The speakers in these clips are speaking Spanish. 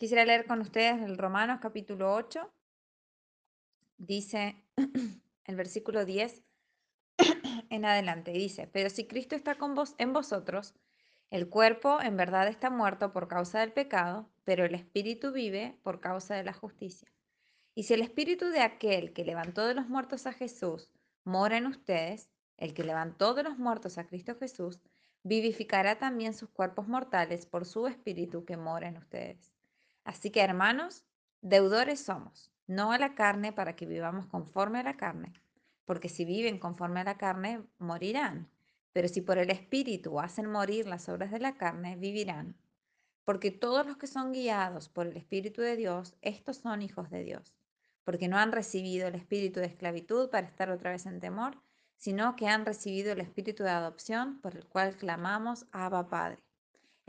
Quisiera leer con ustedes el Romanos capítulo 8. Dice el versículo 10 en adelante. Dice, pero si Cristo está con vos, en vosotros, el cuerpo en verdad está muerto por causa del pecado, pero el espíritu vive por causa de la justicia. Y si el espíritu de aquel que levantó de los muertos a Jesús mora en ustedes, el que levantó de los muertos a Cristo Jesús, vivificará también sus cuerpos mortales por su espíritu que mora en ustedes. Así que, hermanos, deudores somos, no a la carne para que vivamos conforme a la carne, porque si viven conforme a la carne, morirán. Pero si por el Espíritu hacen morir las obras de la carne, vivirán. Porque todos los que son guiados por el Espíritu de Dios, estos son hijos de Dios. Porque no han recibido el espíritu de esclavitud para estar otra vez en temor, sino que han recibido el espíritu de adopción por el cual clamamos Abba Padre.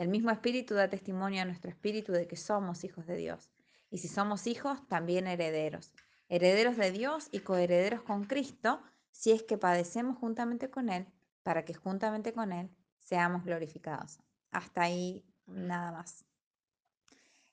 El mismo Espíritu da testimonio a nuestro espíritu de que somos hijos de Dios. Y si somos hijos, también herederos. Herederos de Dios y coherederos con Cristo, si es que padecemos juntamente con Él, para que juntamente con Él seamos glorificados. Hasta ahí nada más.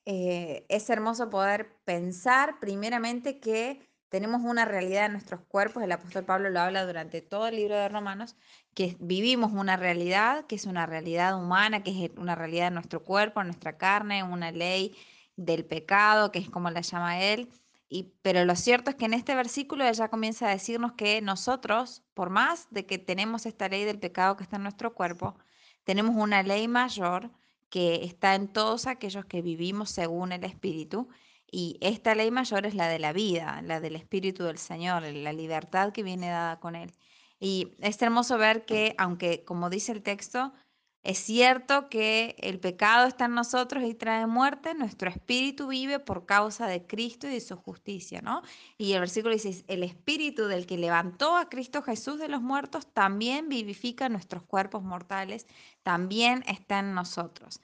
Eh, es hermoso poder pensar primeramente que tenemos una realidad en nuestros cuerpos, el apóstol Pablo lo habla durante todo el libro de Romanos, que vivimos una realidad, que es una realidad humana, que es una realidad de nuestro cuerpo, nuestra carne, una ley del pecado, que es como la llama él. Y, pero lo cierto es que en este versículo ella comienza a decirnos que nosotros, por más de que tenemos esta ley del pecado que está en nuestro cuerpo, tenemos una ley mayor que está en todos aquellos que vivimos según el Espíritu y esta ley mayor es la de la vida, la del Espíritu del Señor, la libertad que viene dada con Él. Y es hermoso ver que, aunque como dice el texto, es cierto que el pecado está en nosotros y trae muerte, nuestro espíritu vive por causa de Cristo y de su justicia, ¿no? Y el versículo dice, el espíritu del que levantó a Cristo Jesús de los muertos también vivifica nuestros cuerpos mortales, también está en nosotros.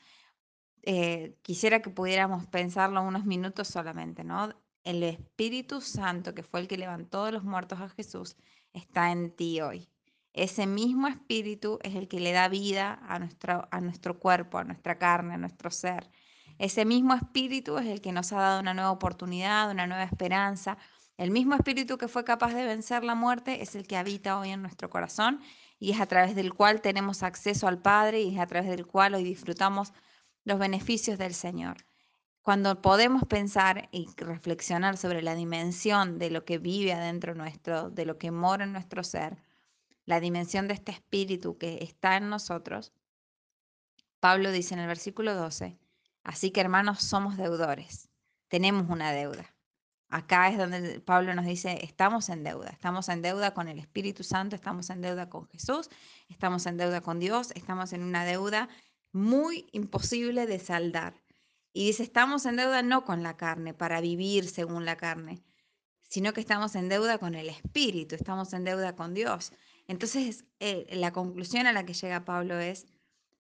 Eh, quisiera que pudiéramos pensarlo unos minutos solamente, ¿no? El Espíritu Santo, que fue el que levantó de los muertos a Jesús, está en ti hoy. Ese mismo Espíritu es el que le da vida a nuestro, a nuestro cuerpo, a nuestra carne, a nuestro ser. Ese mismo Espíritu es el que nos ha dado una nueva oportunidad, una nueva esperanza. El mismo Espíritu que fue capaz de vencer la muerte es el que habita hoy en nuestro corazón y es a través del cual tenemos acceso al Padre y es a través del cual hoy disfrutamos los beneficios del Señor. Cuando podemos pensar y reflexionar sobre la dimensión de lo que vive adentro nuestro, de lo que mora en nuestro ser, la dimensión de este espíritu que está en nosotros, Pablo dice en el versículo 12, así que hermanos somos deudores, tenemos una deuda. Acá es donde Pablo nos dice, estamos en deuda, estamos en deuda con el Espíritu Santo, estamos en deuda con Jesús, estamos en deuda con Dios, estamos en una deuda muy imposible de saldar. Y dice, estamos en deuda no con la carne, para vivir según la carne, sino que estamos en deuda con el Espíritu, estamos en deuda con Dios. Entonces, eh, la conclusión a la que llega Pablo es,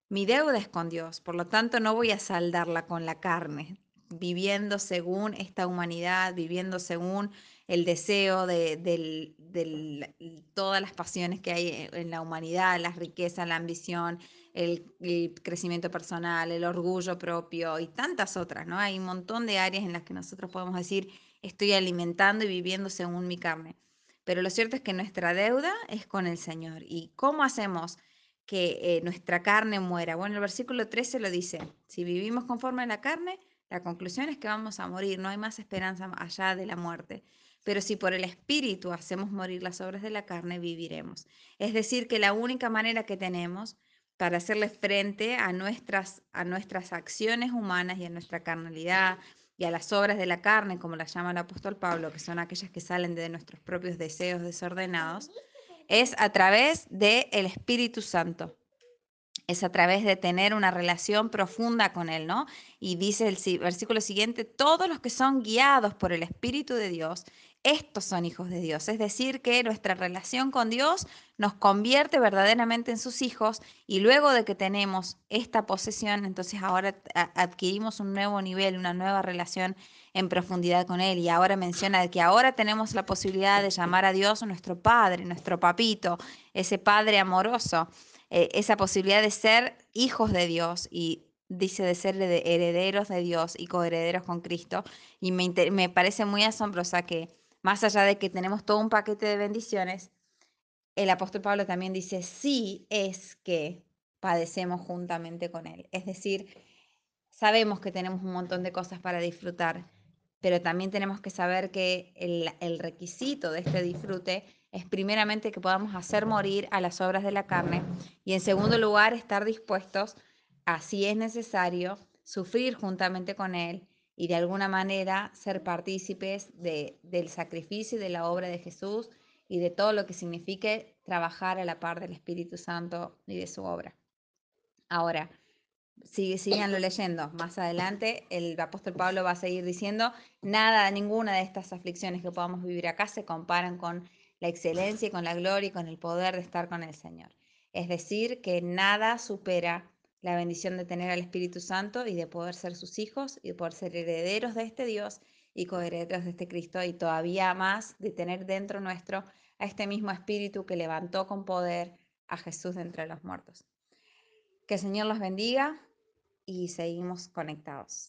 mi deuda es con Dios, por lo tanto no voy a saldarla con la carne, viviendo según esta humanidad, viviendo según el deseo de, de, todas las pasiones que hay en la humanidad, la riqueza, la ambición, el, crecimiento personal, el orgullo propio y tantas otras, ¿no? Hay un montón de áreas en las que nosotros podemos decir, estoy alimentando y viviendo según mi carne. Pero lo cierto es que nuestra deuda es con el Señor. ¿Y cómo hacemos que eh, nuestra carne muera? Bueno, el versículo 13 lo dice, si vivimos conforme a la carne, la conclusión es que vamos a morir, no hay más esperanza allá de la muerte. Pero si por el Espíritu hacemos morir las obras de la carne, viviremos. Es decir, que la única manera que tenemos para hacerle frente a nuestras, a nuestras acciones humanas y a nuestra carnalidad y a las obras de la carne, como las llama el apóstol Pablo, que son aquellas que salen de nuestros propios deseos desordenados, es a través del el Espíritu Santo. Es a través de tener una relación profunda con Él, ¿no? Y dice el versículo siguiente, todos los que son guiados por el Espíritu de Dios, estos son hijos de Dios. Es decir, que nuestra relación con Dios nos convierte verdaderamente en sus hijos y luego de que tenemos esta posesión, entonces ahora adquirimos un nuevo nivel, una nueva relación en profundidad con Él. Y ahora menciona que ahora tenemos la posibilidad de llamar a Dios nuestro Padre, nuestro papito, ese Padre amoroso, eh, esa posibilidad de ser hijos de Dios y dice de ser herederos de Dios y coherederos con Cristo. Y me, me parece muy asombrosa que, más allá de que tenemos todo un paquete de bendiciones, el apóstol Pablo también dice, sí es que padecemos juntamente con Él. Es decir, sabemos que tenemos un montón de cosas para disfrutar, pero también tenemos que saber que el, el, requisito de este disfrute es primeramente que podamos hacer morir a las obras de la carne y en segundo lugar estar dispuestos, así es necesario, sufrir juntamente con Él y de alguna manera ser partícipes de, del sacrificio y de la obra de Jesús y de todo lo que signifique trabajar a la par del Espíritu Santo y de su obra. Ahora, sigue, síganlo leyendo. Más adelante el apóstol Pablo va a seguir diciendo, nada, ninguna de estas aflicciones que podamos vivir acá se comparan con la excelencia y con la gloria y con el poder de estar con el Señor. Es decir, que nada supera la bendición de tener al Espíritu Santo y de poder ser sus hijos y de poder ser herederos de este Dios y coherederos de este Cristo y todavía más de tener dentro nuestro a este mismo Espíritu que levantó con poder a Jesús de entre los muertos. Que el Señor los bendiga y seguimos conectados.